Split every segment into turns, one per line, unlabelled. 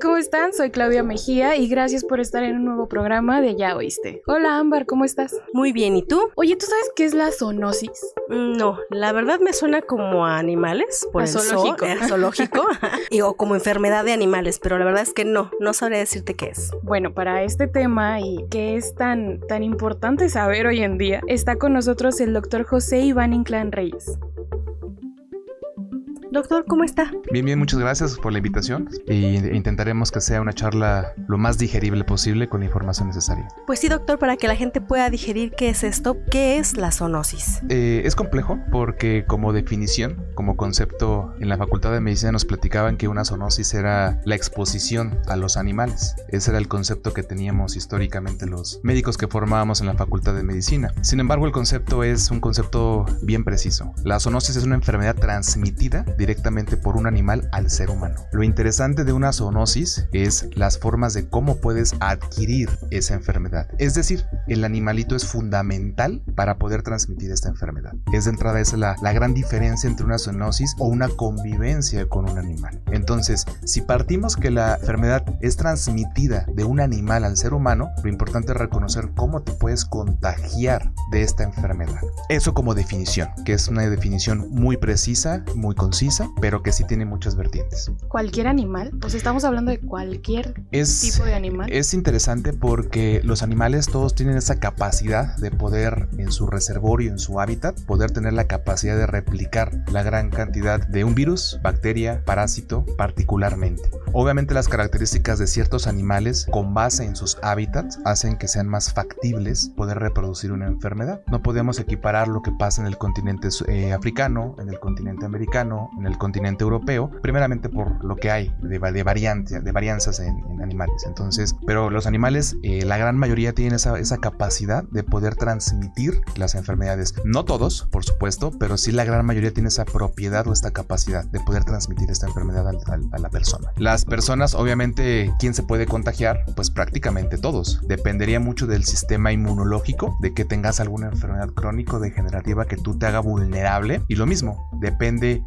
¿Cómo están? Soy Claudia Mejía y gracias por estar en un nuevo programa de Ya Oíste. Hola, Ámbar, ¿cómo estás?
Muy bien, ¿y tú?
Oye, ¿tú sabes qué es la zoonosis?
Mm, No, la verdad me suena como a animales, por
A
el zoo,
zoológico.
eh, zoológico, y, o como enfermedad de animales, pero la verdad es que no, no sabré decirte qué es.
Bueno, para este tema y que es tan, tan importante saber hoy en día, está con nosotros el doctor José Iván Inclán Reyes.
Doctor, ¿cómo está?
Bien, bien, muchas gracias por la invitación y intentaremos que sea una charla lo más digerible posible con la información necesaria.
Pues sí, doctor, para que la gente pueda digerir qué es esto, ¿qué es la zoonosis?
Eh, es complejo porque como definición, como concepto, en la Facultad de Medicina nos platicaban que una zoonosis era la exposición a los animales. Ese era el concepto que teníamos históricamente los médicos que formábamos en la Facultad de Medicina. Sin embargo, el concepto es un concepto bien preciso. La zoonosis es una enfermedad transmitida directamente por un animal al ser humano. Lo interesante de una zoonosis es las formas de cómo puedes adquirir esa enfermedad. Es decir, el animalito es fundamental para poder transmitir esta enfermedad. Es de entrada esa la, la gran diferencia entre una zoonosis o una convivencia con un animal. Entonces, si partimos que la enfermedad es transmitida de un animal al ser humano, lo importante es reconocer cómo te puedes contagiar de esta enfermedad. Eso como definición, que es una definición muy precisa, muy concisa, pero que sí tiene muchas vertientes.
¿Cualquier animal? Pues estamos hablando de cualquier
Es,
tipo de animal.
es interesante porque los animales todos tienen esa capacidad de poder en su reservorio, en su hábitat, poder tener la capacidad de replicar la gran cantidad de un virus, bacteria, parásito particularmente. Obviamente las características de ciertos animales con base en sus hábitats hacen que sean más factibles poder reproducir una enfermedad. No podemos equiparar lo que pasa en el continente eh, africano, en el continente americano, en el continente europeo, primeramente por lo que hay de, de, variante, de varianzas en, en animales. Entonces, pero los animales, eh, la gran mayoría tienen esa, esa capacidad de poder transmitir las enfermedades. No todos, por supuesto, pero sí la gran mayoría tiene esa propiedad o esta capacidad de poder transmitir esta enfermedad al- al- a la persona. Las personas, obviamente, ¿quién se puede contagiar? Pues prácticamente todos. Dependería mucho del sistema inmunológico, de que tengas alguna enfermedad crónico-degenerativa que tú te haga vulnerable. Y lo mismo, depende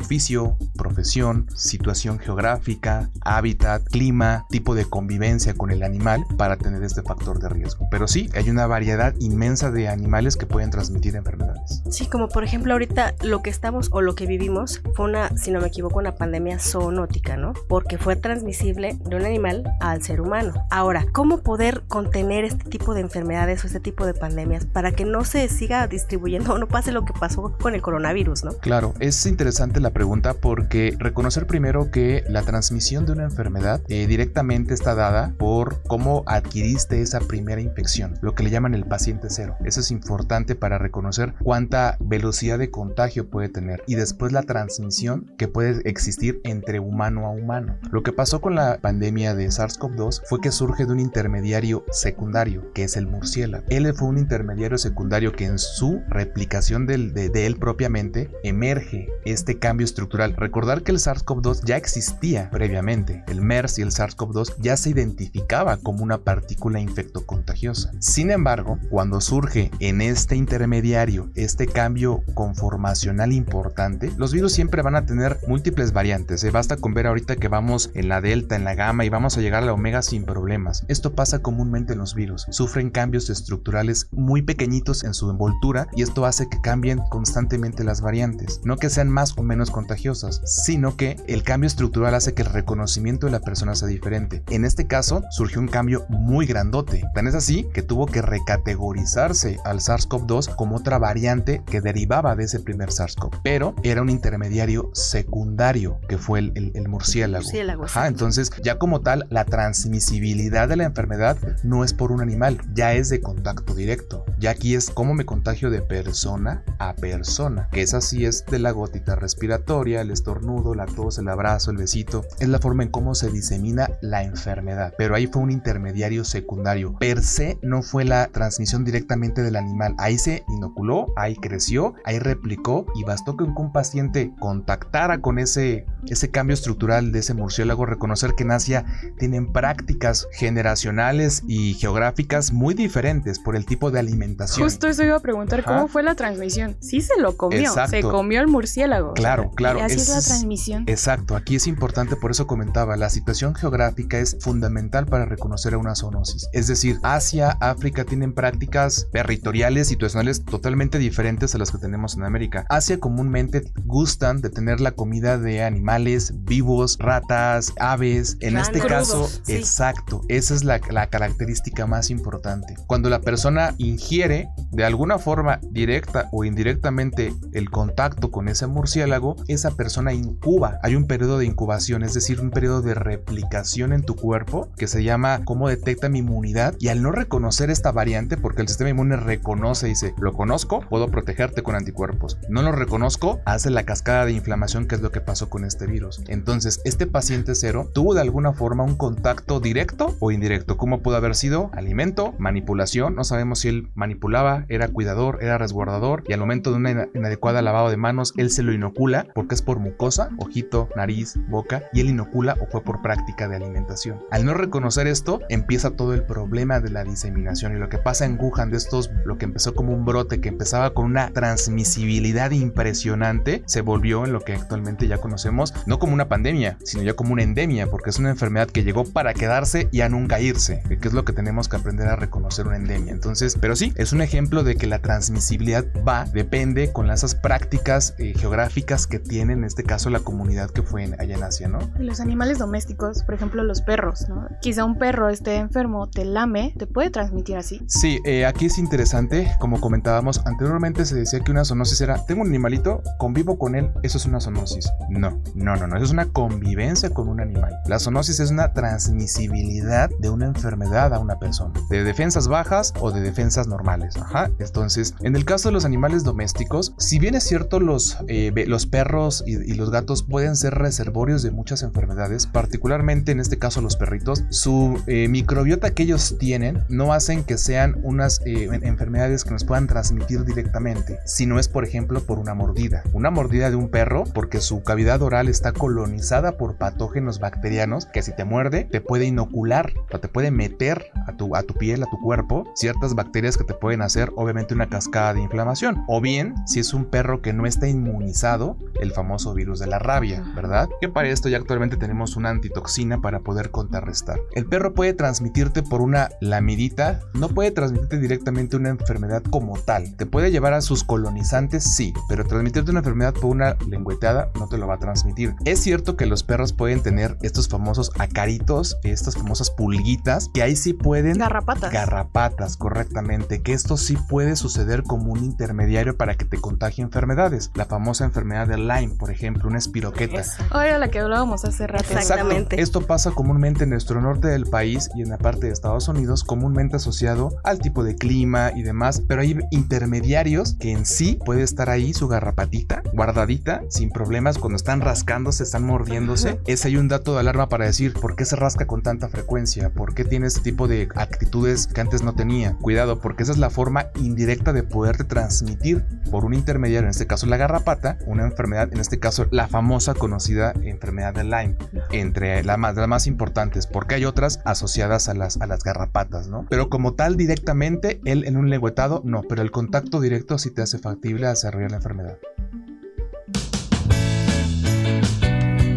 profesión, situación geográfica, hábitat, clima, tipo de convivencia con el animal para tener este factor de riesgo. Pero sí, hay una variedad inmensa de animales que pueden transmitir enfermedades.
Sí, como por ejemplo ahorita lo que estamos o lo que vivimos fue una, si no me equivoco, una pandemia zoonótica, ¿no? Porque fue transmisible de un animal al ser humano. Ahora, ¿cómo poder contener este tipo de enfermedades o este tipo de pandemias para que no se siga distribuyendo o no pase lo que pasó con el coronavirus, ¿no?
Claro, es interesante la pregunta porque reconocer primero que la transmisión de una enfermedad eh, directamente está dada por cómo adquiriste esa primera infección, lo que le llaman el paciente cero. Eso es importante para reconocer cuánta velocidad de contagio puede tener y después la transmisión que puede existir entre humano a humano. Lo que pasó con la pandemia de SARS-CoV-2 fue que surge de un intermediario secundario, que es el murciélago. Él fue un intermediario secundario que en su replicación del- de, de él propiamente emerge este cambio estructural. Recordar que el SARS-CoV-2 ya existía previamente. El MERS y el SARS-CoV-2 ya se identificaba como una partícula infectocontagiosa. Sin embargo, cuando surge en este intermediario este cambio conformacional importante, los virus siempre van a tener múltiples variantes. ¿eh? Basta con ver ahorita que vamos en la delta, en la gamma y vamos a llegar a la omega sin problemas. Esto pasa comúnmente en los virus. Sufren cambios estructurales muy pequeñitos en su envoltura y esto hace que cambien constantemente las variantes. No que sean más o menos sino que el cambio estructural hace que el reconocimiento de la persona sea diferente. En este caso, surgió un cambio muy grandote. Tan es así que tuvo que recategorizarse al SARS-CoV-2 como otra variante que derivaba de ese primer SARS-CoV. Pero era un intermediario secundario que fue el, el- el murciélago.
Murciélago,
Ajá, entonces ya como tal, la transmisibilidad de la enfermedad no es por un animal, ya es de contacto directo. Ya aquí es cómo me contagio de persona a persona, que esa sí es de la gotita respiratoria, el estornudo, la tos, el abrazo, el besito. Es la forma en cómo se disemina la enfermedad. Pero ahí fue un intermediario secundario. Per se no fue la transmisión directamente del animal. Ahí se inoculó, ahí creció, ahí replicó y bastó que un paciente contactara con ese, ese cambio estructural de ese murciélago, reconocer que en Asia tienen prácticas generacionales y geográficas muy diferentes por el tipo de alimentación.
Justo eso iba a preguntar, ¿cómo fue la transmisión? Sí se lo comió, se comió el murciélago.
Claro, claro.
Así es, la transmisión.
Exacto, aquí es importante, por eso comentaba, la situación geográfica es fundamental para reconocer a una zoonosis. Es decir, Asia, África tienen prácticas territoriales, situacionales totalmente diferentes a las que tenemos en América. Asia comúnmente gustan de tener la comida de animales vivos, ratas, aves. En este caso, exacto, esa es la, la característica más importante. Cuando la persona ingiere de alguna forma directa o indirectamente el contacto con ese murciélago, esa persona incuba. Hay un periodo de incubación, es decir, un periodo de replicación en tu cuerpo que se llama cómo detecta mi inmunidad y al no reconocer esta variante, porque el sistema inmune reconoce y dice, lo conozco, puedo protegerte con anticuerpos. No lo reconozco, hace la cascada de inflamación que es lo que pasó con este virus. Entonces, este paciente cero tuvo de alguna forma un contacto directo o indirecto. ¿Cómo pudo haber sido? Alimento, manipulación, no sabemos si él manipulaba, era cuidador, era resguardador y al momento de una inadecuada lavado de manos, él se lo inocula porque es por mucosa, ojito, nariz, boca y él inocula o fue por práctica de alimentación. Al no reconocer esto, empieza todo el problema de la diseminación y lo que pasa en Wuhan de estos, lo que empezó como un brote que empezaba con una transmisibilidad impresionante, se volvió en lo que actualmente ya conocemos, no como una pandemia, sino ya como una endemia, porque es una enfermedad que llegó para quedarse y a nunca irse, que es lo que tenemos que aprender a reconocer una endemia. Entonces, pero sí, es un ejemplo de que la transmisibilidad va, depende con esas prácticas eh, geográficas que tiene en este caso la comunidad que fue allá en Asia, ¿no?
Los animales domésticos, por ejemplo los perros, ¿no? Quizá un perro esté enfermo, te lame, te puede transmitir así.
Sí, eh, aquí es interesante, como comentábamos, anteriormente se decía que una zoonosis era, tengo un animalito, convivo con él, eso es una zoonosis. No, no, no, no, eso es una convivencia con un animal. La zoonosis es una transmisibilidad de una enfermedad a una persona, de defensas bajas o de defensas normales. Ajá, entonces, en el caso de los animales domésticos, si bien es cierto los, eh, los perros y, y los gatos pueden ser reservorios de muchas enfermedades, particularmente en este caso los perritos, su eh, microbiota que ellos tienen no hacen que sean unas eh, enfermedades que nos puedan transmitir directamente, sino es por ejemplo por una mordida. Una mordida de un perro porque su cavidad oral está colonizada por patógenos bacterianos que si te muerde te puede inocular o te puede meter a tu, a tu piel, a tu cuerpo, ciertas bacterias que te pueden hacer obviamente una cascada de inflamación. O bien, si es un perro que no está inmunizado, el famoso virus de la rabia, ¿verdad? Que para esto ya actualmente tenemos una antitoxina para poder contrarrestar. El perro puede transmitirte por una lamidita, no puede transmitirte directamente una enfermedad como tal. Te puede llevar a sus colonizantes, sí, pero transmitirte una enfermedad por una lengüeteada no te lo va a transmitir. Es cierto que los perros pueden tener estos famosos acaritos, estas famosas pulguitas, que ahí sí pueden...
Garrapatas.
Garrapatas, correctamente, que esto sí puede suceder como un intermediario para que te contagie enfermedades. La famosa enfermedad de Lyme, por ejemplo, una espiroqueta.
Oye, la que hablábamos hace rato.
Exactamente.
Esto pasa comúnmente en nuestro norte del país y en la parte de Estados Unidos, comúnmente asociado al tipo de clima y demás, pero hay intermediarios que en sí puede estar ahí su garrapatita guardadita sin problemas cuando están rascándose, están mordiéndose. Es ahí un dato de alarma para decir por qué se rasca con tanta frecuencia, por qué tiene este tipo de actitudes que antes no tenía. Cuidado, porque esa es la forma indirecta de poderte transmitir por un intermediario, en este caso la garrapata, una enfermedad, en este caso la famosa conocida enfermedad de Lyme, entre las más, las más importantes, porque hay otras asociadas a las, a las garrapatas, ¿no? Pero como tal directamente, él en un lengüetado, no, pero el contacto directo sí te hace factible desarrollar la enfermedad.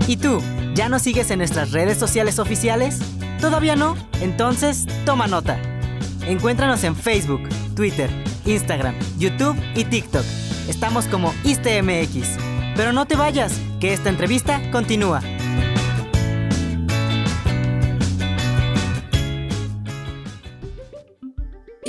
¿Y tú? ¿Ya nos sigues en nuestras redes sociales oficiales? ¿Todavía no? Entonces, toma nota. Encuéntranos en Facebook, Twitter, Instagram, YouTube y TikTok. Estamos como ISTMX. Pero no te vayas, que esta entrevista continúa.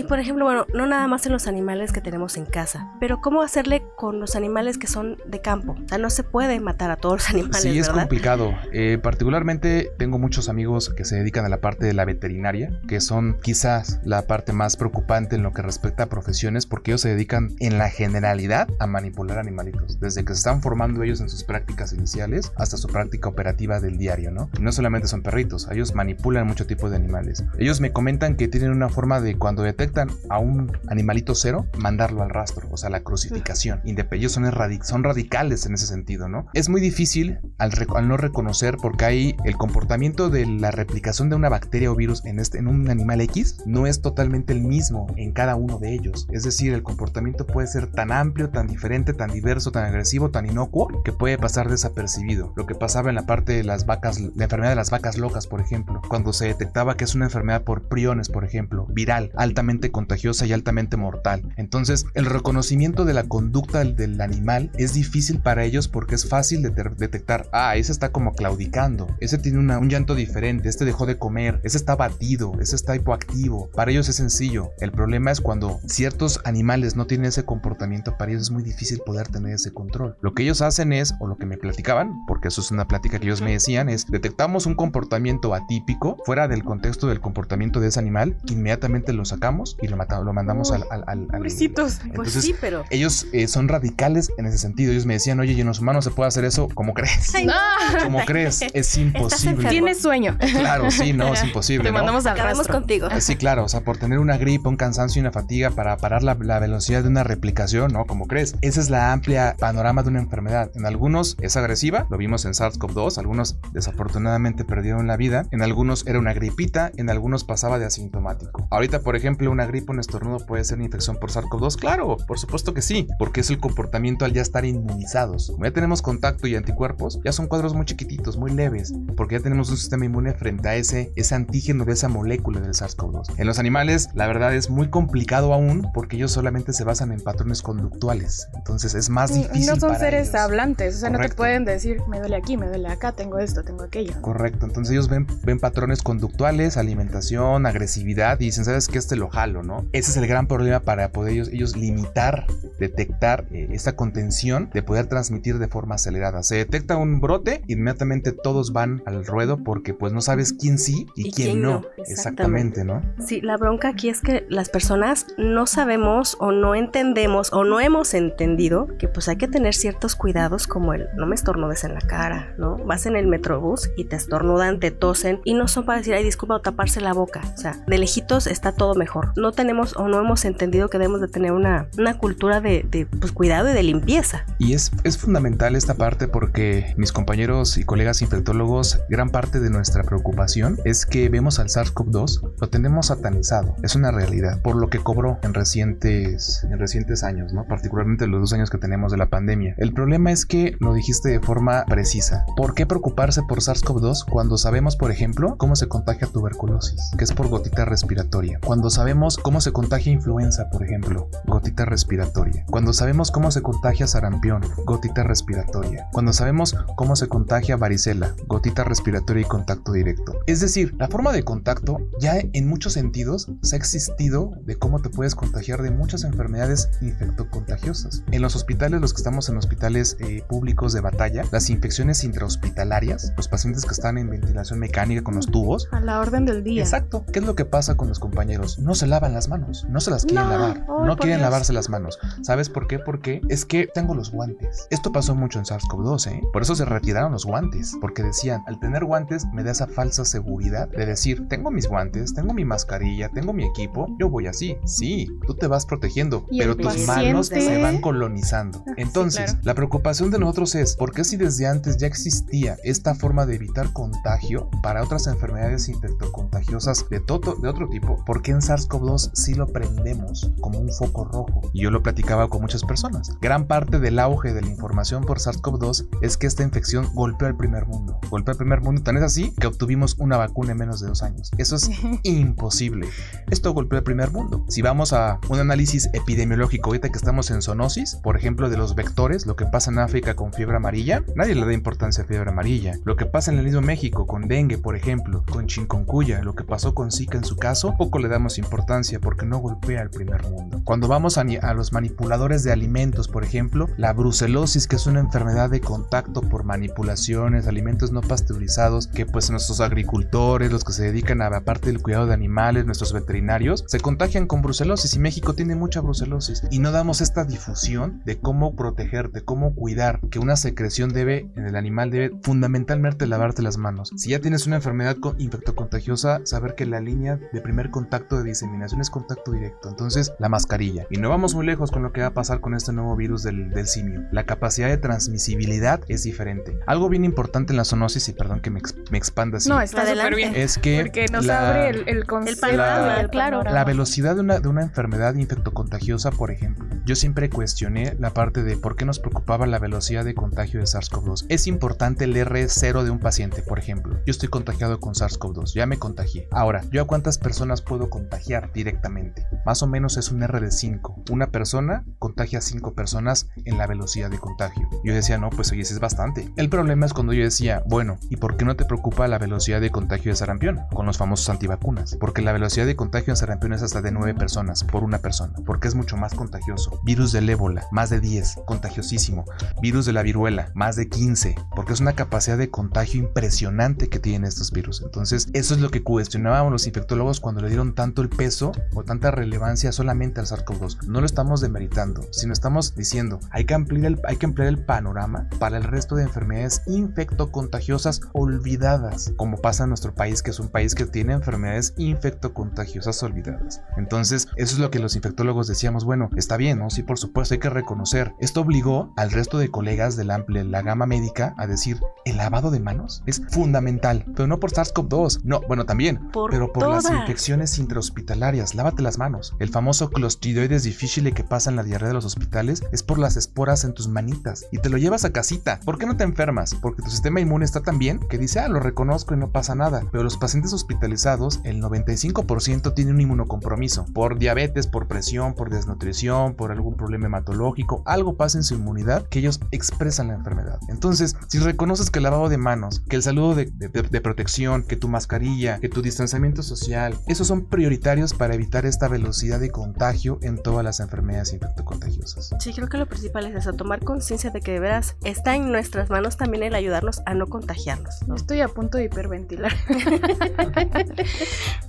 Por ejemplo, bueno, no nada más en los animales que tenemos en casa, pero ¿cómo hacerle con los animales que son de campo? O sea, no se puede matar a todos los animales.
Sí, es
¿verdad?
complicado. Eh, particularmente tengo muchos amigos que se dedican a la parte de la veterinaria, que son quizás la parte más preocupante en lo que respecta a profesiones, porque ellos se dedican en la generalidad a manipular animalitos, desde que se están formando ellos en sus prácticas iniciales hasta su práctica operativa del diario, ¿no? Y no solamente son perritos, ellos manipulan mucho tipo de animales. Ellos me comentan que tienen una forma de cuando detectan a un animalito cero, mandarlo al rastro, o sea, la crucificación. Ellos son, son radicales en ese sentido, ¿no? Es muy difícil al, al no reconocer porque hay el comportamiento de la replicación de una bacteria o virus en, este, en un animal X no es totalmente el mismo en cada uno de ellos. Es decir, el comportamiento puede ser tan amplio, tan diferente, tan diverso, tan agresivo, tan inocuo, que puede pasar desapercibido. Lo que pasaba en la parte de las vacas, la enfermedad de las vacas locas, por ejemplo, cuando se detectaba que es una enfermedad por priones, por ejemplo, viral, altamente contagiosa y altamente mortal. Entonces, el reconocimiento de la conducta del, animal es difícil para ellos porque es fácil de detectar, ah, ese está como claudicando, ese tiene una- un llanto diferente, este dejó de comer, ese está batido, ese está hipoactivo. Para ellos es sencillo. El problema es cuando ciertos animales no tienen ese comportamiento, para ellos es muy difícil poder tener ese control. Lo que ellos hacen es, o lo que me platicaban, porque eso es una plática que ellos me decían, es detectamos un comportamiento atípico fuera del contexto del comportamiento de ese animal, inmediatamente lo sacamos y lo, mata- lo mandamos al, al- al- al-
Pobrecitos.
Pues
Entonces,
sí, pero...
ellos eh, son radicales en ese sentido. Ellos me decían, oye, ¿y en los humanos se puede hacer eso? ¿Cómo crees?
Ay, no.
¿Cómo crees? Es imposible.
Tienes sueño.
Claro, sí, no, es imposible.
Te
¿no?
mandamos al rastro.
contigo.
Eh, Sí, claro, o sea, por tener una gripe, un cansancio y una fatiga para parar la, la velocidad de una replicación, ¿no? Como crees. Esa es la amplia panorama de una enfermedad. En algunos es agresiva, lo vimos en SARS-CoV-2, algunos desafortunadamente perdieron la vida, en algunos era una gripita, en algunos pasaba de asintomático. Ahorita, por ejemplo, una gripe, un estornudo puede ser una infección por SARS-CoV-2, claro, por supuesto que sí, porque es el comportamiento al ya estar inmunizados. Como ya tenemos contacto y anticuerpos, ya son cuadros muy chiquititos, muy leves, porque ya tenemos un sistema inmune frente a ese, ese antígeno de esa molécula del SARS-CoV-2. En los animales, la verdad es muy complicado aún porque ellos solamente se basan en patrones conductuales. Entonces es más difícil.
No son
para
seres
ellos.
hablantes, o sea, no te pueden decir, me duele aquí, me duele acá, tengo esto, tengo aquello.
Correcto, entonces ellos ven, ven patrones conductuales, alimentación, agresividad y dicen, ¿sabes qué? Este lo jalo, ¿no? Ese es el gran problema para poder ellos, ellos limitar, detectar eh, esta contención de poder transmitir de forma acelerada. Se detecta un brote, inmediatamente todos van al ruedo porque pues no sabes quién sí y,
Y
quién,
quién
no. Exactamente, ¿no?
Sí, la bronca aquí es que las personas no sabemos o no entendemos o no hemos entendido que pues hay que tener ciertos cuidados como el no me estornudes en la cara, ¿no? Vas en el metrobús y te estornudan, te tosen y no son para decir, ay, disculpa o taparse la boca. O sea, de lejitos está todo mejor. No tenemos o no hemos entendido que debemos de tener una, una cultura de, de, pues, cuidado y de limpieza.
Y es, es fundamental esta parte porque mis compañeros y colegas infectólogos, gran parte de nuestra preocupación es que vemos al SARS-CoV-2, lo tenemos satanizado, es una realidad, por lo que cobró en recientes, en recientes años, ¿no? particularmente los dos años que tenemos de la pandemia. El problema es que lo dijiste de forma precisa. ¿Por qué preocuparse por SARS-CoV-2 cuando sabemos, por ejemplo, cómo se contagia tuberculosis, que es por gotita respiratoria? Cuando sabemos cómo se contagia influenza, por ejemplo, gotita respiratoria. Cuando sabemos cómo se contagia sarampión, gotita respiratoria. Cuando sabemos cómo se contagia varicela, gotita respiratoria y contacto directo. Es decir, la forma de contacto ya en muchos sentidos se ha existido de cómo te puedes contagiar de muchas enfermedades infectocontagiosas. En los hospitales, los que estamos en hospitales eh, públicos de batalla, las infecciones intrahospitalarias, los pacientes que están en ventilación mecánica con los tubos,
A la orden del día.
Exacto. ¿Qué es lo que pasa con los compañeros? No se lavan las manos, no se las quieren
No,
lavar, no quieren
Dios.
lavarse las manos. ¿Sabes por qué? Porque es que tengo los guantes. Esto pasó mucho en SARS-CoV-2, ¿eh? Por eso se retiraron los guantes, porque decían, al tener guantes me da esa falsa seguridad de decir, tengo mis guantes, tengo mi mascarilla, tengo mi equipo, yo voy así. Sí, tú te vas protegiendo, pero tus
paciente-
manos se van colonizando.
Ah, sí,
Entonces,
claro.
la preocupación de nosotros es, ¿por qué si desde antes ya existía esta forma de evitar contagio para otras enfermedades infectocontagiosas de, todo, de otro tipo? ¿Por qué en SARS-CoV-2 sí lo prendemos como un foco rojo? Y yo lo platicaba con muchas personas. Gran parte del auge de la información por SARS-CoV-2 es que esta infección golpeó al primer mundo. Golpeó al primer mundo, tan es así que obtuvimos una vacuna en menos de dos años. Eso es imposible. Esto golpeó al primer mundo. Si vamos a un análisis epidemiológico, ahorita que estamos en zoonosis, por ejemplo, de los vectores, lo que pasa en África con fiebre amarilla, nadie le da importancia a fiebre amarilla. Lo que pasa en el mismo México con dengue, por ejemplo, con chikungunya, lo que pasó con Zika en su caso, poco le damos importancia. Importancia porque no golpea al primer mundo. Cuando vamos a, a los manipuladores de alimentos, por ejemplo, la brucelosis, que es una enfermedad de contacto por manipulaciones, alimentos no pasteurizados, que pues nuestros agricultores, los que se dedican a la parte del cuidado de animales, nuestros veterinarios, se contagian con brucelosis y México tiene mucha brucelosis y no damos esta difusión de cómo protegerte, cómo cuidar, que una secreción debe, en el animal debe fundamentalmente lavarte las manos. Si ya tienes una enfermedad infectocontagiosa, saber que la línea de primer contacto de diseminación es contacto directo, entonces la mascarilla. Y no vamos muy lejos con lo que va a pasar con este nuevo virus del, del simio. La capacidad de transmisibilidad es diferente. Algo bien importante en la zoonosis, y perdón que me, me expanda así.
No, está súper bien.
Es que
Porque nos
la-
abre el, el, concepto,
panorama,
el
claro.
La velocidad de una, de una enfermedad infectocontagiosa, por ejemplo. Yo siempre cuestioné la parte de por qué nos preocupaba la velocidad de contagio de SARS-CoV-2. Es importante el R0 de un paciente, por ejemplo. Yo estoy contagiado con SARS-CoV-2, ya me contagié. Ahora, ¿yo a cuántas personas puedo contagiar directamente? Más o menos es un R de 5. Una persona contagia a 5 personas en la velocidad de contagio. Yo decía, no, pues oye, ese es bastante. El problema es cuando yo decía, bueno, ¿y por qué no te preocupa la velocidad de contagio de sarampión? Con los famosos antivacunas. Porque la velocidad de contagio en sarampión es hasta de 9 personas por una persona. Porque es mucho más contagioso. Virus del ébola, más de 10, contagiosísimo. Virus de la viruela, más de 15. Porque es una capacidad de contagio impresionante que tienen estos virus. Entonces, eso es lo que cuestionábamos los infectólogos cuando le dieron tanto el peso o tanta relevancia solamente al SARS-CoV-2. No lo estamos demeritando, sino estamos diciendo, hay que ampliar el, hay que ampliar el panorama para el resto de enfermedades infectocontagiosas olvidadas, como pasa en nuestro país, que es un país que tiene enfermedades infectocontagiosas olvidadas. Entonces, eso es lo que los infectólogos decíamos, bueno, está bien, ¿no? Sí, por supuesto, hay que reconocer. Esto obligó al resto de colegas de la amplia, la gama médica a decir, el lavado de manos es fundamental, pero no por SARS-CoV-2, no, bueno, también,
Por
pero por las infecciones intrahospitalarias, lávate las manos. El famoso clostridoides difficile que pasa en la diarrea de los hospitales es por las esporas en tus manitas y te lo llevas a casita. ¿Por qué no te enfermas? Porque tu sistema inmune está tan bien que dice, ah, lo reconozco y no pasa nada. Pero los pacientes hospitalizados, el 95% tiene un inmunocompromiso por diabetes, por presión, por desnutrición, por algún problema hematológico, algo pasa en su inmunidad que ellos expresan la enfermedad. Entonces, si reconoces que el lavado de manos, que el saludo de protección, que tu mascarilla, que tu distanciamiento social, esos son prioritarios para evitar esta velocidad de contagio en todas las enfermedades infectocontagiosas.
Sí, creo que lo principal es eso, tomar conciencia de que de veras está en nuestras manos también el ayudarnos a no contagiarnos. ¿no?
Estoy a punto de hiperventilar.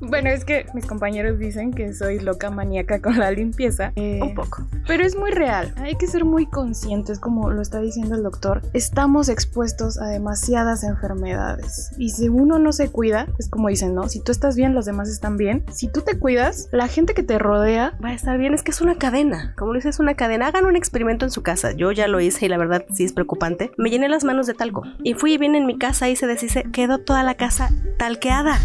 bueno, es que mis compañeros dicen que soy loca maníaca con la limpieza. eh,
Un poco.
Pero es muy real. Hay que ser muy conscientes, como lo está diciendo el doctor. Estamos expuestos a demasiadas enfermedades. Y si uno no se cuida, es como dicen, ¿no? Si tú estás bien, los demás están bien. Si tú te cuidas, la gente que te rodea
Va a estar bien, es que es una cadena. Como lo dices, es una cadena. Hagan un experimento en su casa. Yo ya lo hice y la verdad sí es preocupante. Me llené las manos de talco. Y fui y vine en mi casa y se deshice. Quedó toda la casa talqueada.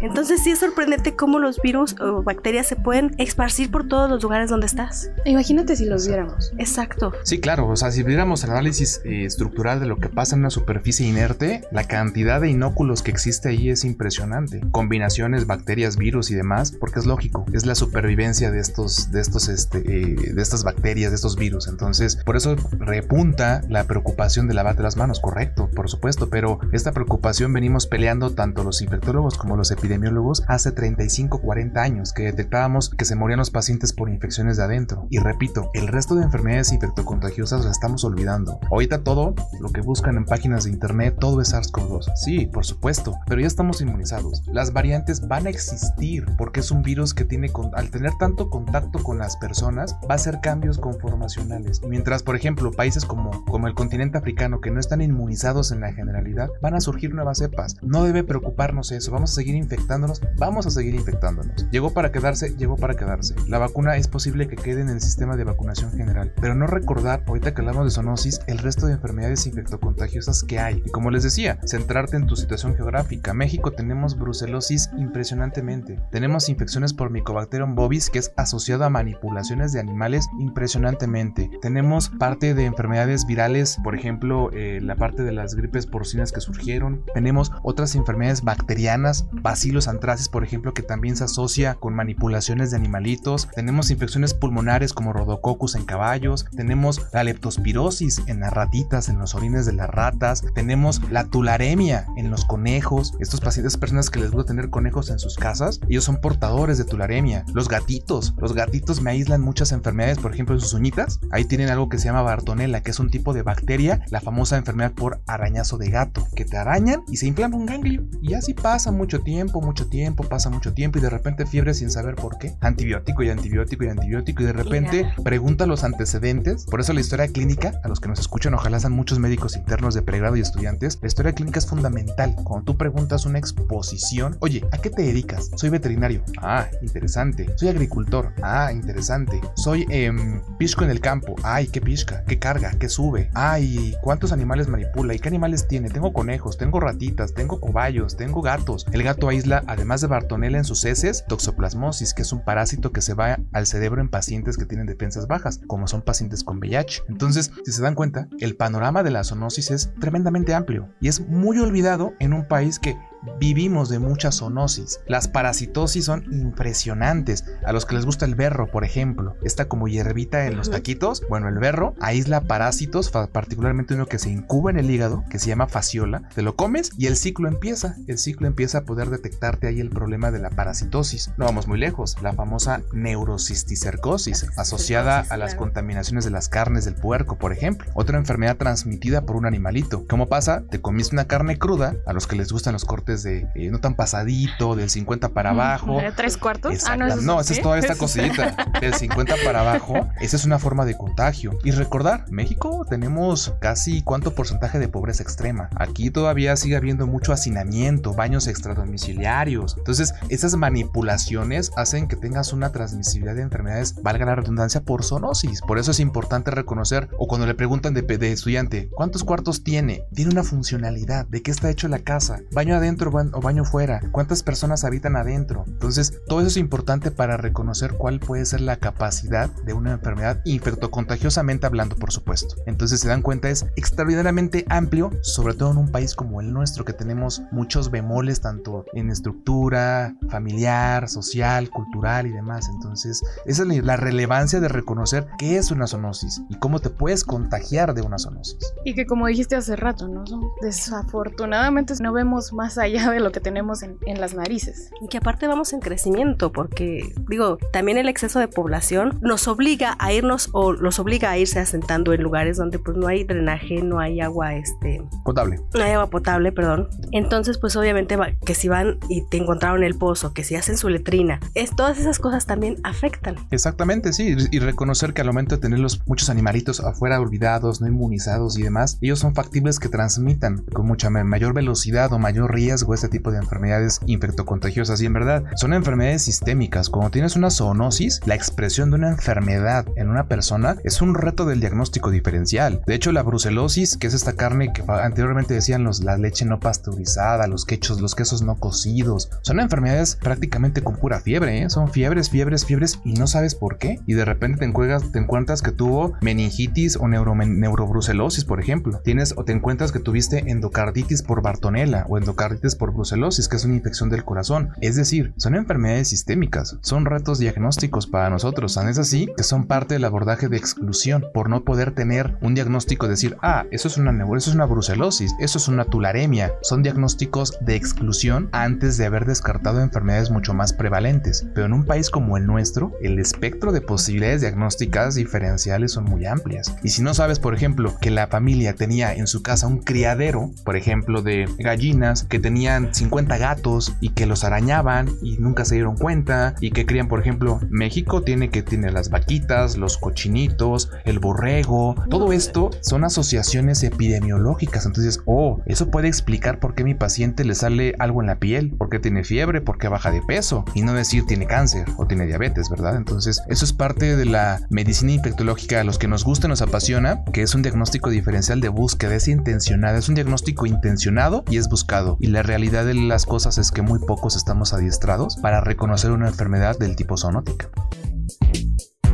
Entonces sí es sorprendente cómo los virus o bacterias se pueden esparcir por todos los lugares donde estás.
Imagínate si los viéramos.
Exacto.
Sí, claro, o sea, si viéramos el análisis eh, estructural de lo que pasa en una superficie inerte, la cantidad de inóculos que existe ahí es impresionante. Combinaciones, bacterias, virus y demás, porque es es la supervivencia de estos, de estos, este, eh, de estas bacterias, de estos virus. Entonces, por eso repunta la preocupación de lavarte las manos, correcto, por supuesto, pero esta preocupación venimos peleando tanto los infectólogos como los epidemiólogos hace 35, 40 años que detectábamos que se morían los pacientes por infecciones de adentro. Y repito, el resto de enfermedades infectocontagiosas las estamos olvidando. Ahorita todo lo que buscan en páginas de internet, todo es SARS-CoV-2. Sí, por supuesto, pero ya estamos inmunizados. Las variantes van a existir porque es un virus que tiene, con- al tener tanto contacto con las personas, va a hacer cambios conformacionales. Mientras, por ejemplo, países como, como el continente africano que no están inmunizados en la generalidad, van a surgir nuevas cepas. No debe preocuparnos eso. Vamos a seguir infectándonos, vamos a seguir infectándonos. Llegó para quedarse, llegó para quedarse. La vacuna es posible que quede en el sistema de vacunación general, pero no recordar, ahorita que hablamos de zoonosis, el resto de enfermedades infectocontagiosas que hay. Y como les decía, centrarte en tu situación geográfica. México tenemos brucelosis impresionantemente. Tenemos infecciones por Mycobacterium bovis que es asociado a manipulaciones de animales impresionantemente. Tenemos parte de enfermedades virales, por ejemplo, eh, la parte de las gripes porcinas que surgieron. Tenemos otras enfermedades bacterianas, bacilos antracis, por ejemplo, que también se asocia con manipulaciones de animalitos. Tenemos infecciones pulmonares como rodococcus en caballos. Tenemos la leptospirosis en las ratitas, en los orines de las ratas. Tenemos la tularemia en los conejos. Estos pacientes, personas que les gusta tener conejos en sus casas, ellos son portadores de tularemia. Los gatitos, los gatitos me aíslan muchas enfermedades, por ejemplo en sus uñitas. Ahí tienen algo que se llama Bartonella, que es un tipo de bacteria, la famosa enfermedad por arañazo de gato, que te arañan y se inflama un ganglio. Y así pasa mucho tiempo, mucho tiempo, pasa mucho tiempo y de repente fiebre sin saber por qué. Antibiótico y antibiótico y antibiótico y de repente pregunta los antecedentes. Por eso la historia clínica, a los que nos escuchan, ojalá sean muchos médicos internos de pregrado y estudiantes, la historia clínica es fundamental. Cuando tú preguntas una exposición, oye, ¿a qué te dedicas? Soy veterinario. Ah, interesante. Soy agricultor. Ah, interesante. Soy eh, pisco en el campo. Ay, qué pisca, qué carga, qué sube. Ay, ¿cuántos animales manipula? ¿Y qué animales tiene? Tengo conejos, tengo ratitas, tengo cobayos, tengo gatos. El gato aísla, además de Bartonella en sus heces, toxoplasmosis, que es un parásito que se va al cerebro en pacientes que tienen defensas bajas, como son pacientes con VIH. Entonces, si se dan cuenta, el panorama de la zoonosis es tremendamente amplio y es muy olvidado en un país que vivimos de mucha zoonosis. Las parasitosis son impresionantes. A los que les gusta el berro, por ejemplo, está como hierbita en los taquitos. Bueno, el berro aísla parásitos, particularmente uno que se incuba en el hígado, que se llama fasciola. Te lo comes y el ciclo empieza. El ciclo empieza a poder detectarte ahí el problema de la parasitosis. No vamos muy lejos. La famosa neurocisticercosis, asociada a las contaminaciones de las carnes del puerco, por ejemplo. Otra enfermedad transmitida por un animalito. ¿Cómo pasa? Te comiste una carne cruda, a los que les gustan los cortes de eh, no tan pasadito, del 50 para abajo.
¿De tres cuartos?
Ah, no, no esa es toda esta cosita. Del 50 para abajo, esa es una forma de contagio. Y recordar, México tenemos casi cuánto porcentaje de pobreza extrema. Aquí todavía sigue habiendo mucho hacinamiento, baños extradomiciliarios. Entonces, esas manipulaciones hacen que tengas una transmisibilidad de enfermedades, valga la redundancia, por zoonosis. Por eso es importante reconocer, o cuando le preguntan de, de estudiante, ¿cuántos cuartos tiene? Tiene una funcionalidad, ¿de qué está hecho la casa? Baño adentro o baño fuera, cuántas personas habitan adentro. Entonces, todo eso es importante para reconocer cuál puede ser la capacidad de una enfermedad infectocontagiosamente hablando, por supuesto. Entonces, se dan cuenta, es extraordinariamente amplio, sobre todo en un país como el nuestro, que tenemos muchos bemoles, tanto en estructura familiar, social, cultural y demás. Entonces, esa es la relevancia de reconocer qué es una zoonosis y cómo te puedes contagiar de una zoonosis.
Y que como dijiste hace rato, ¿no? Desafortunadamente no vemos más allá de lo que tenemos en, las narices.
Y que aparte vamos en crecimiento, porque digo, también el exceso de población nos obliga a irnos o los obliga a irse asentando en lugares donde pues no hay drenaje, no hay agua este
potable.
No hay agua potable, perdón. Entonces, pues obviamente que si van y te encontraron el pozo, que si hacen su letrina, es, todas esas cosas también afectan.
Exactamente, sí, y reconocer que al momento de tener los muchos animalitos afuera olvidados, no inmunizados y demás, ellos son factibles que transmitan con mucha mayor velocidad o mayor riesgo este tipo de enfermedades infectocontagiosas y en verdad son enfermedades sistémicas. Cuando tienes una zoonosis, la expresión de una enfermedad en una persona es un reto del diagnóstico diferencial. De hecho, la brucelosis, que es esta carne que anteriormente decían los, la leche no pasteurizada, los quechos, los quesos no cocidos, son enfermedades prácticamente con pura fiebre, ¿eh? son fiebres, fiebres, fiebres y no sabes por qué. Y de repente te encuentras, te encuentras que tuvo meningitis o neurobrucelosis, por ejemplo. Tienes o te encuentras que tuviste endocarditis por Bartonella o endocarditis por brucelosis, que es una infección del corazón. Es decir, son enfermedades sistémicas, son retos diagnósticos para nosotros. Tan es así que son parte del abordaje de exclusión por no poder tener un diagnóstico, decir, ah, eso es una eso es una brucelosis, eso es una tularemia. Son diagnósticos de exclusión antes de haber descartado enfermedades mucho más prevalentes. Pero en un país como el nuestro, el espectro de posibilidades diagnósticas diferenciales son muy amplias. Y si no sabes, por ejemplo, que la familia tenía en su casa un criadero, por ejemplo, de gallinas que tenía 50 gatos y que los arañaban y nunca se dieron cuenta y que crían, por ejemplo, México tiene que tiene las vaquitas, los cochinitos, el borrego, todo esto son asociaciones epidemiológicas. Entonces, oh, eso puede explicar por qué mi paciente le sale algo en la piel, por qué tiene fiebre, por qué baja de peso y no decir tiene cáncer o tiene diabetes, ¿verdad? Entonces, eso es parte de la medicina infectológica a los que nos gusta y nos apasiona, que es un diagnóstico diferencial de búsqueda, es intencionada, es un diagnóstico intencionado y es buscado. Y la realidad de las cosas es que muy pocos estamos adiestrados para reconocer una enfermedad del tipo zoonótica.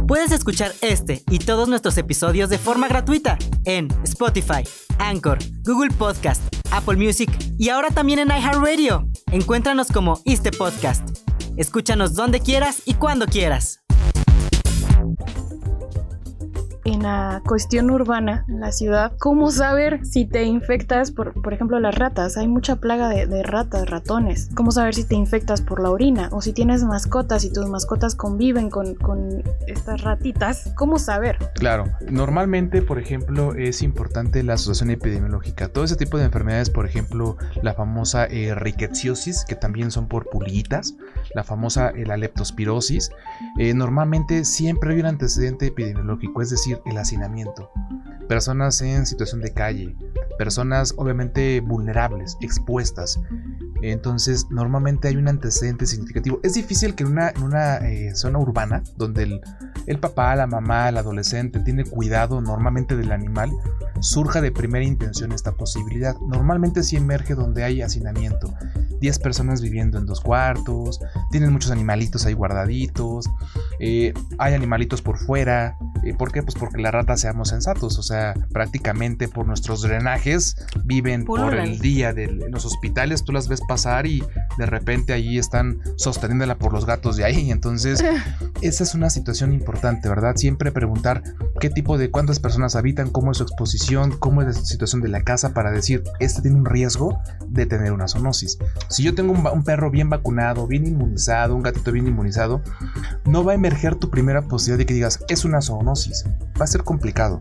Puedes escuchar este y todos nuestros episodios de forma gratuita en Spotify, Anchor, Google Podcast, Apple Music y ahora también en iHeartRadio. Encuéntranos como este podcast. Escúchanos donde quieras y cuando quieras.
En la cuestión urbana, en la ciudad, ¿cómo saber si te infectas por, por ejemplo, las ratas? Hay mucha plaga de, ratas, ratones. ¿Cómo saber si te infectas por la orina? O si tienes mascotas y tus mascotas conviven con, con estas ratitas, ¿cómo saber?
Claro, normalmente, por ejemplo, es importante la asociación epidemiológica. Todo ese tipo de enfermedades, por ejemplo, la famosa eh, que también son por pulguitas, la famosa eh, la leptospirosis, eh, normalmente siempre hay un antecedente epidemiológico, es decir, el hacinamiento. Personas en situación de calle, personas obviamente vulnerables, expuestas. Entonces, normalmente hay un antecedente significativo. Es difícil que en una, en una eh, zona urbana, donde el, papá, la mamá, el adolescente tiene cuidado normalmente del animal, surja de primera intención esta posibilidad. Normalmente sí emerge donde hay hacinamiento. 10 personas viviendo en dos cuartos, tienen muchos animalitos ahí guardaditos, eh, hay animalitos por fuera. Eh, ¿Por qué? Pues porque las ratas seamos sensatos, o sea, prácticamente por nuestros drenajes viven por el día de los hospitales, tú las ves pasar y de repente allí están sosteniéndola por los gatos de ahí. Entonces, esa es una situación importante, ¿verdad? Siempre preguntar qué tipo de cuántas personas habitan, cómo es su exposición, cómo es la situación de la casa para decir, este tiene un riesgo de tener una zoonosis. Si yo tengo un, un perro bien vacunado, bien inmunizado, un gatito bien inmunizado, no va a emerger tu primera posibilidad de que digas, es una zoonosis. Va a ser complicado.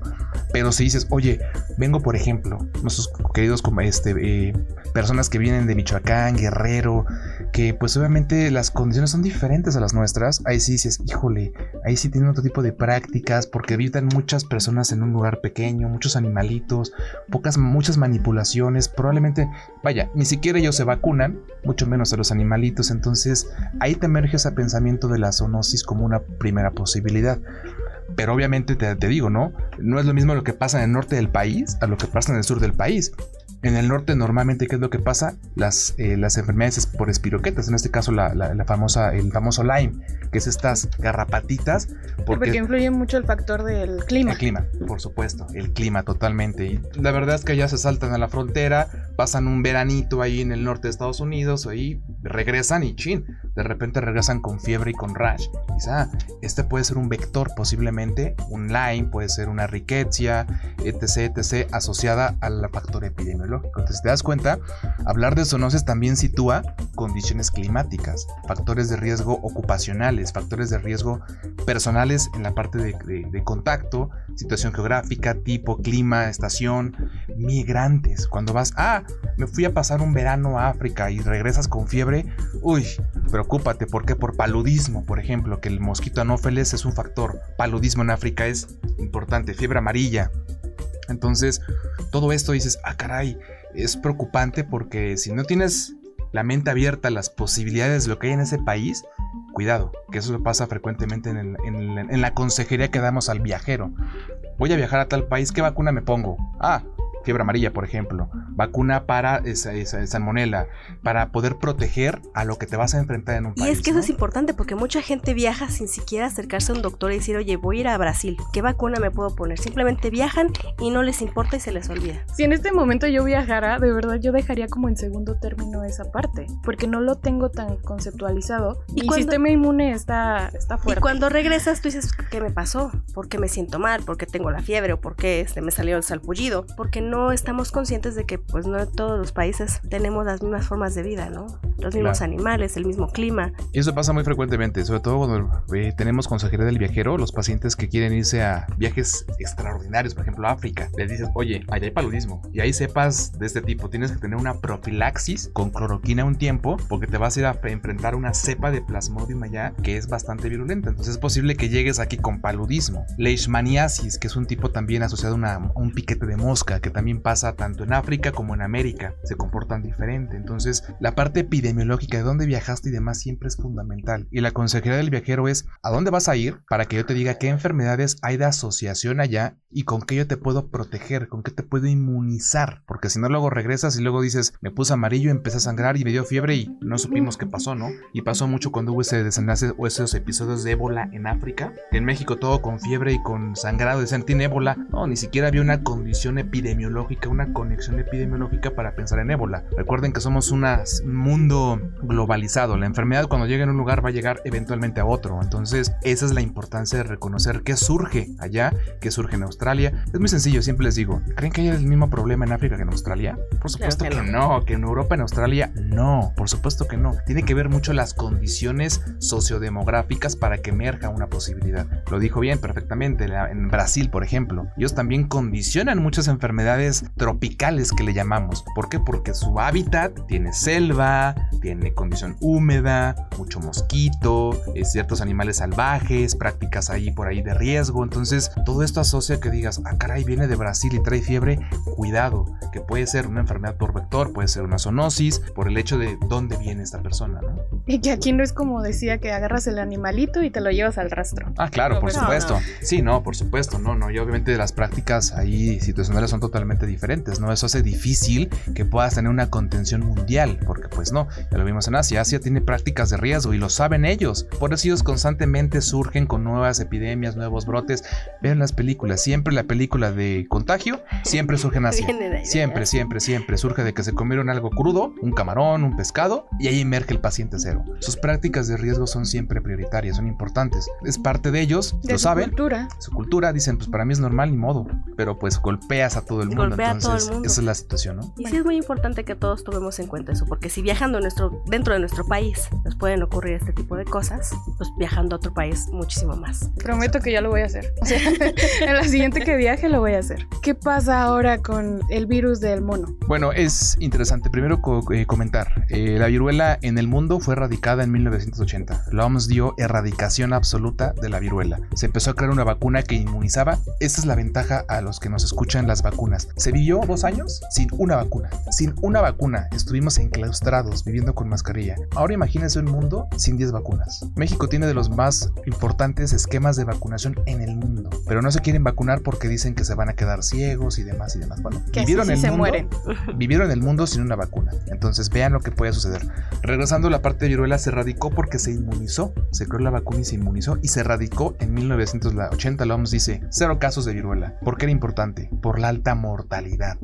Pero si dices, oye, vengo por ejemplo, nuestros queridos como este, eh, personas que vienen de Michoacán, Guerrero, que pues obviamente las condiciones son diferentes a las nuestras, ahí sí dices, híjole, ahí sí tienen otro tipo de prácticas porque habitan muchas personas en un lugar pequeño, muchos animalitos, pocas, muchas manipulaciones, probablemente, vaya, ni siquiera ellos se vacunan, mucho menos a los animalitos, entonces ahí te emerge ese pensamiento de la zoonosis como una primera posibilidad. Pero obviamente te, te, digo, ¿no? No es lo mismo lo que pasa en el norte del país a lo que pasa en el sur del país. En el norte normalmente, ¿qué es lo que pasa? Las, eh, las enfermedades por espiroquetas, en este caso la, la, la, famosa, el famoso Lyme, que es estas garrapatitas.
Porque, porque, influye mucho el factor del clima.
El clima, por supuesto, el clima totalmente. Y la verdad es que ya se saltan a la frontera, pasan un veranito ahí en el norte de Estados Unidos, ahí regresan y chin, de repente regresan con fiebre y con rash. Quizá este puede ser un vector posiblemente, un Lyme, puede ser una riqueza, etc, etc, asociada al factor epidemiológico. Entonces, te das cuenta, hablar de zoonosis también sitúa condiciones climáticas, factores de riesgo ocupacionales, factores de riesgo personales en la parte de, de, de contacto, situación geográfica, tipo, clima, estación, migrantes. Cuando vas, ah, me fui a pasar un verano a África y regresas con fiebre, uy, preocúpate, ¿por qué? Por paludismo, por ejemplo, que el mosquito anófeles es un factor. Paludismo en África es importante, fiebre amarilla, entonces, todo esto dices, ah, caray, es preocupante porque si no tienes la mente abierta a las posibilidades de lo que hay en ese país, cuidado, que eso pasa frecuentemente en, en la consejería que damos al viajero. Voy a viajar a tal país, ¿qué vacuna me pongo? Ah, fiebre amarilla, por ejemplo, vacuna para esa, esa, salmonela, para poder proteger a lo que te vas a enfrentar en un
y
país.
Y es que
¿no?
eso es importante porque mucha gente viaja sin siquiera acercarse a un doctor y decir, oye, voy a ir a Brasil, ¿qué vacuna me puedo poner? Simplemente viajan y no les importa y se les olvida.
Si en este momento yo viajara, de verdad yo dejaría como en segundo término esa parte, porque no lo tengo tan conceptualizado y, y cuando, sistema inmune está, está fuerte.
Y cuando regresas tú dices, ¿qué me pasó? ¿Por qué me siento mal? ¿Por qué tengo la fiebre? ¿O por qué este, me salió el salpullido? Porque no estamos conscientes de que pues no todos los países tenemos las mismas formas de vida, ¿no? Los mismos claro. animales, el mismo clima.
Y eso pasa muy frecuentemente, sobre todo cuando eh, tenemos consejería del viajero, los pacientes que quieren irse a viajes extraordinarios, por ejemplo a África, les dices, oye, allá hay paludismo y hay cepas de este tipo, tienes que tener una profilaxis con cloroquina un tiempo porque te vas a ir a enfrentar una cepa de plasmodium allá que es bastante virulenta, entonces es posible que llegues aquí con paludismo. Leishmaniasis, que es un tipo también asociado a, una, un piquete de mosca que también pasa tanto en África como en América, se comportan diferente, entonces la parte epidemiológica de dónde viajaste y demás siempre es fundamental. Y la consejería del viajero es a dónde vas a ir para que yo te diga qué enfermedades hay de asociación allá y con qué yo te puedo proteger, con qué te puedo inmunizar. Porque si no, luego regresas y luego dices, me puse amarillo, empecé a sangrar y me dio fiebre y no supimos qué pasó, ¿no? Y pasó mucho cuando hubo ese desenlace o esos episodios de ébola en África. En México todo con fiebre y con sangrado, decían, tiene ébola. No, ni siquiera había una condición epidemiológica, una conexión epidemiológica para pensar en ébola. Recuerden que somos una, un mundo globalizado. La enfermedad cuando llega en un lugar va a llegar eventualmente a otro. Entonces, esa es la importancia de reconocer qué surge allá, qué surge en Australia. Es muy sencillo, siempre les digo, ¿creen que hay el mismo problema en África que en Australia? Por supuesto que, no. que en Europa, en Australia, no, por supuesto que no. Tiene que ver mucho las condiciones sociodemográficas para que emerja una posibilidad. Lo dijo bien, perfectamente. En Brasil, por ejemplo, ellos también condicionan muchas enfermedades tropicales que le llamamos. ¿Por qué? Porque su hábitat tiene selva, tiene condición húmeda, mucho mosquito, eh, ciertos animales salvajes, prácticas ahí por ahí de riesgo. Entonces, todo esto asocia que digas, ah, caray, viene de Brasil y trae fiebre. Cuidado, que puede ser una enfermedad por vector, puede ser una zoonosis, por el hecho de dónde viene esta persona, ¿no?
Y que aquí no es como decía que agarras el animalito y te lo llevas al rastro.
Ah, claro, por supuesto. Sí, no, por supuesto, no, no. Y obviamente las prácticas ahí situacionales son totalmente diferentes, ¿no? Eso hace difícil que puedas tener una contención mundial, porque pues no, ya lo vimos en Asia. Asia tiene prácticas de riesgo y lo saben ellos. Por eso ellos constantemente surgen con nuevas epidemias, nuevos brotes. Vean las películas, siempre la película de contagio, siempre surge en Asia. Siempre, siempre, siempre. Surge de que se comieron algo crudo, un camarón, un pescado, y ahí emerge el paciente cero. Sus prácticas de riesgo son siempre prioritarias, son importantes. Es parte de ellos, lo
su
saben.
Cultura.
Su cultura, dicen, pues para mí es normal ni modo. Pero pues golpeas a todo el mundo. Entonces, esa es la situación, ¿no?
Y sí es muy importante que todos tomemos en cuenta eso, porque si viajando nuestro, dentro de nuestro país nos pueden ocurrir este tipo de cosas, pues viajando a otro país muchísimo más.
Prometo que ya lo voy a hacer. O sea, en la siguiente que viaje lo voy a hacer. ¿Qué pasa ahora con el virus del mono?
Bueno, es interesante. Primero eh, comentar, eh, la viruela en el mundo fue erradicada en 1980. La OMS dio erradicación absoluta de la viruela. Se empezó a crear una vacuna que inmunizaba. Esta es la ventaja a los que nos escuchan las vacunas. Se vivió dos años sin una vacuna. Sin una vacuna estuvimos enclaustrados viviendo con mascarilla. Ahora imagínense un mundo sin 10 vacunas. México tiene de los más importantes esquemas de vacunación en el mundo, pero no se quieren vacunar porque dicen que se van a quedar ciegos y demás y demás. Bueno, vivieron el mundo, vivieron el mundo sin una vacuna. Entonces vean lo que puede suceder. Regresando a la parte de viruela se radicó porque se inmunizó, se creó la vacuna y se inmunizó y se radicó en 1980. La OMS dice cero casos de viruela. ¿Por qué era importante? Por la alta mortalidad.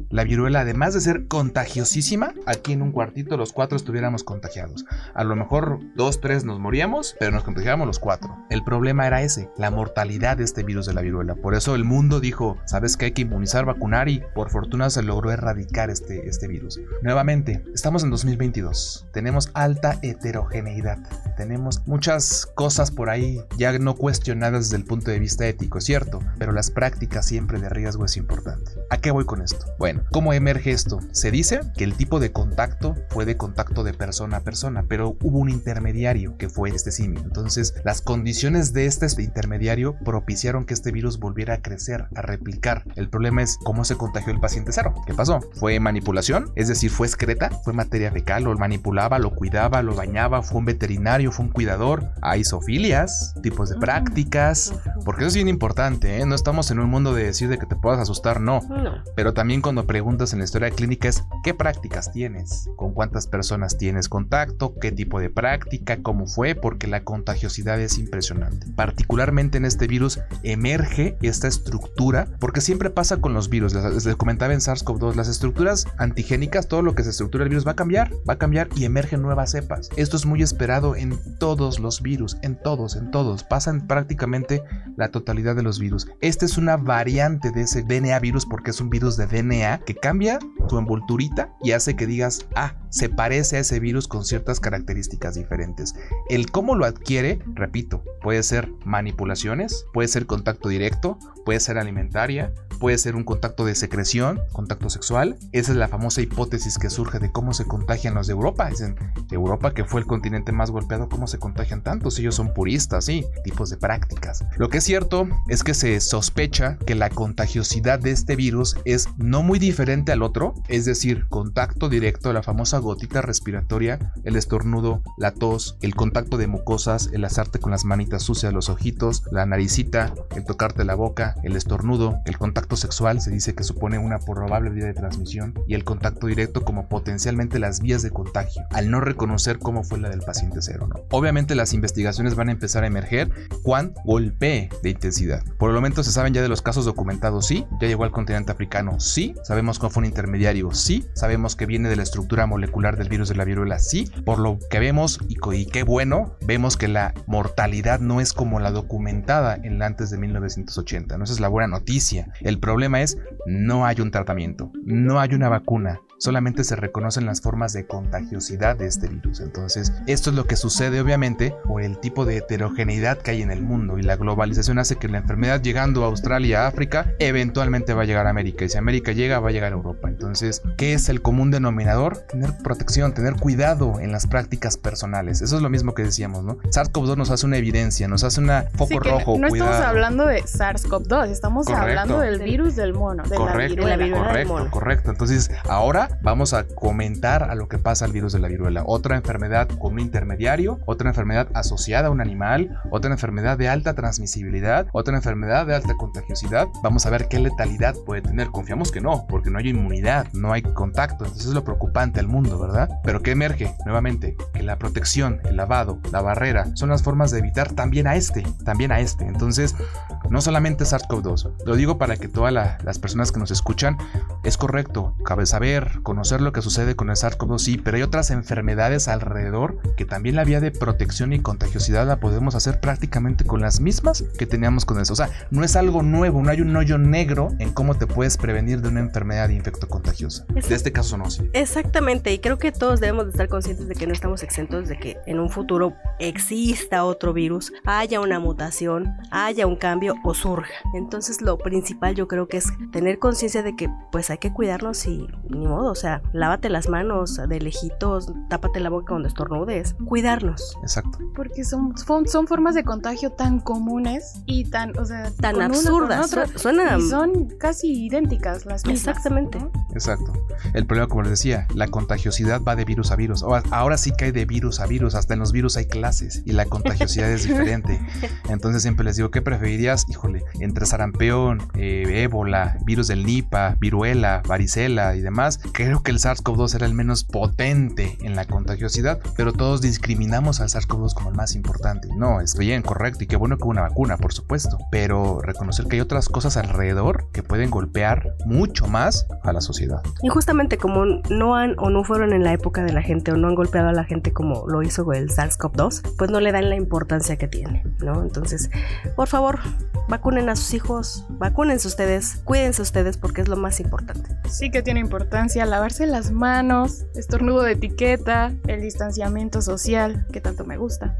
La viruela, además de ser contagiosísima, aquí en un cuartito los cuatro estuviéramos contagiados. A lo mejor dos, tres nos moríamos, pero nos contagiábamos los cuatro. El problema era ese, la mortalidad de este virus de la viruela. Por eso el mundo dijo, sabes que hay que inmunizar, vacunar y por fortuna se logró erradicar este, este virus. Nuevamente, estamos en 2022. Tenemos alta heterogeneidad. Tenemos muchas cosas por ahí ya no cuestionadas desde el punto de vista ético, ¿cierto? Pero las prácticas siempre de riesgo es importante. ¿A qué voy con esto? Bueno, ¿cómo emerge esto? Se dice que el tipo de contacto fue de contacto de persona a persona, pero hubo un intermediario que fue este simio. Entonces, las condiciones de este intermediario propiciaron que este virus volviera a crecer, a replicar. El problema es cómo se contagió el paciente cero. ¿Qué pasó? ¿Fue manipulación? Es decir, ¿fue excreta? ¿Fue materia fecal? ¿Lo manipulaba? ¿Lo cuidaba? ¿Lo bañaba? ¿Fue un veterinario? ¿Fue un cuidador? ¿Hay isofilias? ¿Tipos de prácticas? Porque eso es bien importante, ¿eh? No estamos en un mundo de decir de que te puedas asustar, no. Pero también cuando preguntas en la historia clínica es ¿qué prácticas tienes? ¿Con cuántas personas tienes contacto? ¿Qué tipo de práctica? ¿Cómo fue? Porque la contagiosidad es impresionante. Particularmente en este virus emerge esta estructura, porque siempre pasa con los virus. Les, comentaba en SARS-CoV-2, las estructuras antigénicas, todo lo que se estructura el virus va a cambiar, va a cambiar y emergen nuevas cepas. Esto es muy esperado en todos los virus, en todos, en todos. Pasan prácticamente la totalidad de los virus. Esta es una variante de ese DNA virus porque es un virus de DNA que cambia tu envolturita y hace que digas, ah, se parece a ese virus con ciertas características diferentes. El cómo lo adquiere, repito, puede ser manipulaciones, puede ser contacto directo, puede ser alimentaria, puede ser un contacto de secreción, contacto sexual. Esa es la famosa hipótesis que surge de cómo se contagian los de Europa. Dicen, Europa que fue el continente más golpeado, ¿cómo se contagian tantos? Ellos son puristas, sí, tipos de prácticas. Lo que es cierto es que se sospecha que la contagiosidad de este virus es no muy diferente al otro, es decir, contacto directo, la famosa gotita respiratoria, el estornudo, la tos, el contacto de mucosas, el asarte con las manitas sucias, los ojitos, la naricita, el tocarte la boca, el estornudo, el contacto sexual se dice que supone una probable vía de transmisión y el contacto directo como potencialmente las vías de contagio, al no reconocer cómo fue la del paciente cero. Obviamente las investigaciones van a empezar a emerger cuando golpee de intensidad. Por el momento se saben ya de los casos documentados, sí, ya llegó al continente africano, sí, sabemos cómo fue un intermediario sí. Sabemos que viene de la estructura molecular del virus de la viruela, sí. Por lo que vemos, y, y qué bueno, vemos que la mortalidad no es como la documentada en la antes de 1980. ¿no? Esa es la buena noticia. El problema es, no hay un tratamiento, no hay una vacuna, solamente se reconocen las formas de contagiosidad de este virus. Entonces, esto es lo que sucede obviamente por el tipo de heterogeneidad que hay en el mundo y la globalización hace que la enfermedad llegando a Australia, a África, eventualmente va a llegar a América y si América llega va a llegar a Europa. Entonces, ¿qué es el común denominador? Tener protección, tener cuidado en las prácticas personales. Eso es lo mismo que decíamos, ¿no? SARS-CoV-2 nos hace una evidencia, nos hace un foco rojo.
No, estamos hablando de SARS-CoV-2, estamos hablando del virus del mono, de
correcto,
la
viruela. Correcto, correcto. Entonces, ahora vamos a comentar a lo que pasa al virus de la viruela. Otra enfermedad con un intermediario, otra enfermedad asociada a un animal, otra enfermedad de alta transmisibilidad, otra enfermedad de alta contagiosidad. Vamos a ver qué letalidad puede tener. Confiamos que no, porque no hay inmunidad, no hay contacto. Entonces es lo preocupante al mundo, ¿verdad? Pero ¿qué emerge? Nuevamente, que la protección, el lavado, la barrera son las formas de evitar también a este, también a este. Entonces, no solamente SARS-CoV-2. Lo digo para que todas las personas que nos escuchan, es correcto, cabe saber, conocer lo que sucede con el SARS-CoV-2, sí, pero hay otras enfermedades alrededor que también la vía de protección y contagiosidad la podemos hacer prácticamente con las mismas que teníamos con eso. O sea, no es algo nuevo, no hay un hoyo negro en cómo te puedes prevenir de una enfermedad de infecto contagiosa. De este caso no, sí.
Exactamente, y creo que todos debemos de estar conscientes de que no estamos exentos de que en un futuro exista otro virus, haya una mutación, haya un cambio o surja. Entonces lo principal yo creo que es tener conciencia de que pues hay que cuidarnos y ni modo, o sea, lávate las manos de lejitos, tápate la boca cuando estornudes, cuidarnos.
Exacto.
Porque son, son, formas de contagio tan comunes y tan, o sea,
tan absurdas.
Suena... Y son casi idénticas las mismas.
Exactamente.
Exacto. El problema, como les decía, la contagiosidad va de virus a virus. Ahora sí cae de virus a virus. Hasta en los virus hay clases y la contagiosidad es diferente. Entonces siempre les digo, ¿qué preferirías? Híjole, entre sarampión, eh, ébola, virus del Nipa, viruela, varicela y demás. Creo que el SARS-CoV-2 era el menos potente en la contagiosidad, pero todos discriminamos al SARS-CoV-2 como el más importante. No, es bien, correcto, y qué bueno que hubo una vacuna, por supuesto, pero reconocer que hay otras cosas alrededor que pueden golpear mucho más a la sociedad.
Y justamente como no han o no fueron en la época de la gente o no han golpeado a la gente como lo hizo el SARS-CoV-2, pues no le dan la importancia que tiene, ¿no? Entonces, por favor, vacunen a sus hijos, vacúnense ustedes, cuídense ustedes porque es lo más importante.
Sí que tiene importancia lavarse las manos, estornudo de etiqueta, el distanciamiento social, que tanto me gusta.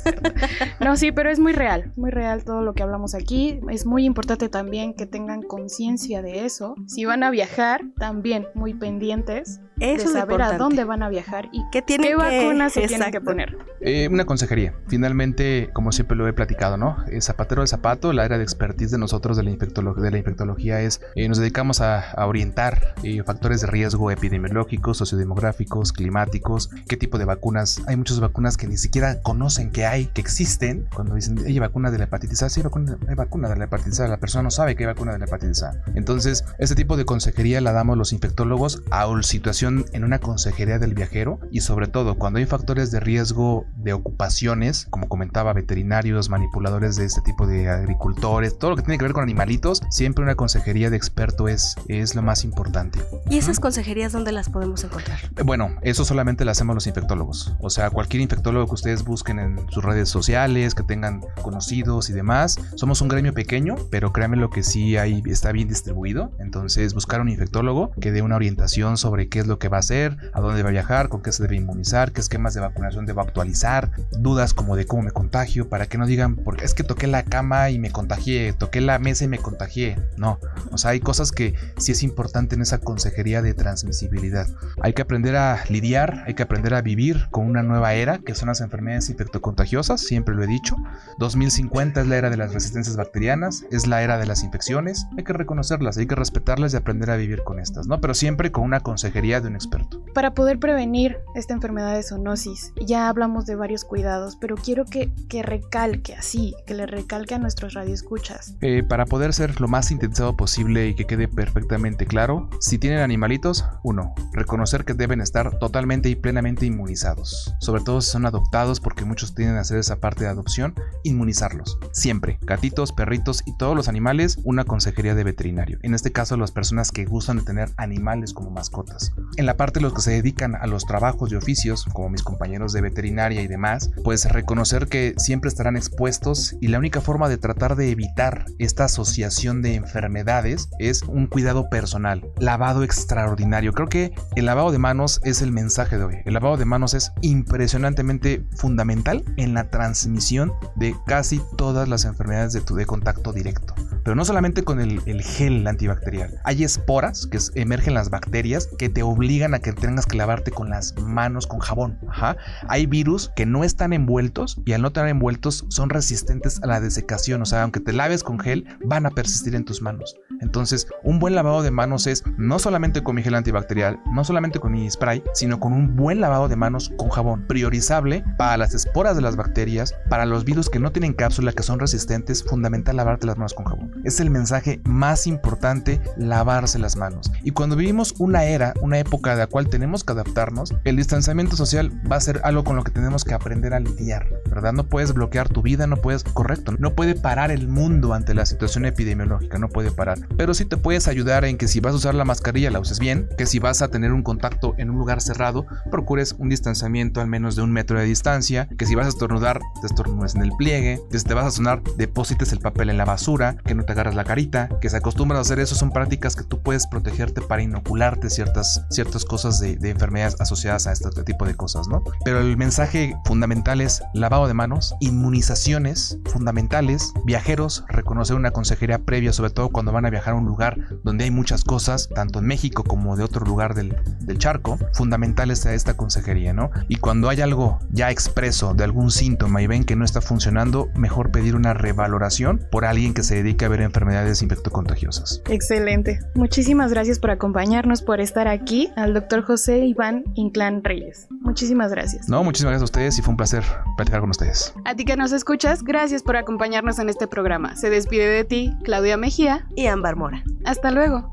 no, sí, pero es muy real, muy real todo lo que hablamos aquí. Es muy importante también que tengan conciencia de eso. Si van a viajar, también muy pendientes de saber a dónde van a viajar y qué, tienen qué vacunas se tienen que poner.
Eh, una consejería. Finalmente, como siempre lo he platicado, ¿no? El zapatero de zapato, la área de expertise de nosotros de la, de la infectología es, eh, nos dedicamos a, orientar eh, factores de riesgo epidemiológicos, sociodemográficos, climáticos, qué tipo de vacunas. Hay muchas vacunas que ni siquiera conocen que hay, que existen. Cuando dicen, hay vacuna de la hepatitis A, sí, hay vacuna de la hepatitis A. La persona no sabe que hay vacuna de la hepatitis A. Entonces, este tipo de consejería la damos los infectólogos a situación en una consejería del viajero y sobre todo cuando hay factores de riesgo de ocupaciones, como comentaba, veterinarios, manipuladores de este tipo de agricultores, todo lo que tiene que ver con animalitos, siempre una consejería de experto es, es lo más importante.
¿Y esas consejerías dónde las podemos encontrar?
Bueno, eso solamente lo hacemos los infectólogos. O sea, cualquier infectólogo que ustedes busquen en sus redes sociales, que tengan conocidos y demás. Somos un gremio pequeño, pero créanme lo que sí hay, está bien distribuido. Entonces, buscar un infectólogo que dé una orientación sobre qué es lo que va a hacer, a dónde va a viajar, con qué se debe inmunizar, qué esquemas de vacunación debo actualizar, dudas como de cómo me contagio, para que no digan, porque es que toqué la cama y me contagié, toqué la mesa y me contagié. No, o sea, hay cosas que sí es importante en esa consejería de transmisibilidad. Hay que aprender a lidiar, hay que aprender a vivir con una nueva era, que son las enfermedades infectocontagiosas, siempre lo he dicho. 2050 es la era de las resistencias bacterianas, es la era de las infecciones, hay que reconocerlas, hay que respetarlas y aprender a vivir con estas, ¿no? Pero siempre con una consejería de un experto.
Para poder prevenir esta enfermedad de zoonosis, ya hablamos de cuidados, pero quiero que, que recalque así, que le recalque a nuestros radioescuchas?
Eh, para poder ser lo más sintetizado posible y que quede perfectamente claro, si tienen animalitos, uno, reconocer que deben estar totalmente y plenamente inmunizados. Sobre todo si son adoptados, porque muchos tienen que hacer esa parte de adopción, inmunizarlos. Siempre, gatitos, perritos y todos los animales, una consejería de veterinario. En este caso, las personas que gustan de tener animales como mascotas. En la parte de los que se dedican a los trabajos y oficios, como mis compañeros de veterinaria y demás, pues reconocer que siempre estarán expuestos y la única forma de tratar de evitar esta asociación de enfermedades es un cuidado personal, lavado extraordinario. Creo que el lavado de manos es el mensaje de hoy. El lavado de manos es impresionantemente fundamental en la transmisión de casi todas las enfermedades de tu de contacto directo. Pero no solamente con el, gel antibacterial. Hay esporas que emergen las bacterias que te obligan a que tengas que lavarte con las manos con jabón. Hay virus que no están envueltos y al no estar envueltos son resistentes a la desecación. O sea, aunque te laves con gel, van a persistir en tus manos. Entonces, un buen lavado de manos es no solamente con mi gel antibacterial, no solamente con mi spray, sino con un buen lavado de manos con jabón. Priorizable para las esporas de las bacterias, para los virus que no tienen cápsula, que son resistentes, fundamental lavarte las manos con jabón. Es el mensaje más importante, lavarse las manos. Y cuando vivimos una era, una época de la cual tenemos que adaptarnos, el distanciamiento social va a ser algo con lo que tenemos que aprender a lidiar, ¿verdad? No puedes bloquear tu vida, no puedes, correcto, no puede parar el mundo ante la situación epidemiológica, no puede parar. Pero sí te puedes ayudar en que si vas a usar la mascarilla la uses bien, que si vas a tener un contacto en un lugar cerrado, procures un distanciamiento al menos de un metro de distancia, que si vas a estornudar, te estornudes en el pliegue, que si te vas a sonar, deposites el papel en la basura, que no te agarras la carita, que se acostumbran a hacer eso, son prácticas que tú puedes protegerte para inocularte ciertas, ciertas cosas de, de enfermedades asociadas a este tipo de cosas, ¿no? Pero el mensaje fundamental es lavado de manos, inmunizaciones fundamentales, viajeros, reconocer una consejería previa, sobre todo cuando van a viajar a un lugar donde hay muchas cosas, tanto en México como de otro lugar del, del charco, fundamentales a esta consejería, ¿no? Y cuando hay algo ya expreso de algún síntoma y ven que no está funcionando, mejor pedir una revaloración por alguien que se dedique a ver enfermedades infectocontagiosas.
Excelente. Muchísimas gracias por acompañarnos, por estar aquí, al doctor José Iván Inclán Reyes. Muchísimas gracias.
No, muchísimas gracias a ustedes y fue un placer platicar con ustedes.
A ti que nos escuchas, gracias por acompañarnos en este programa. Se despide de ti Claudia Mejía
y Ámbar Mora.
Hasta luego.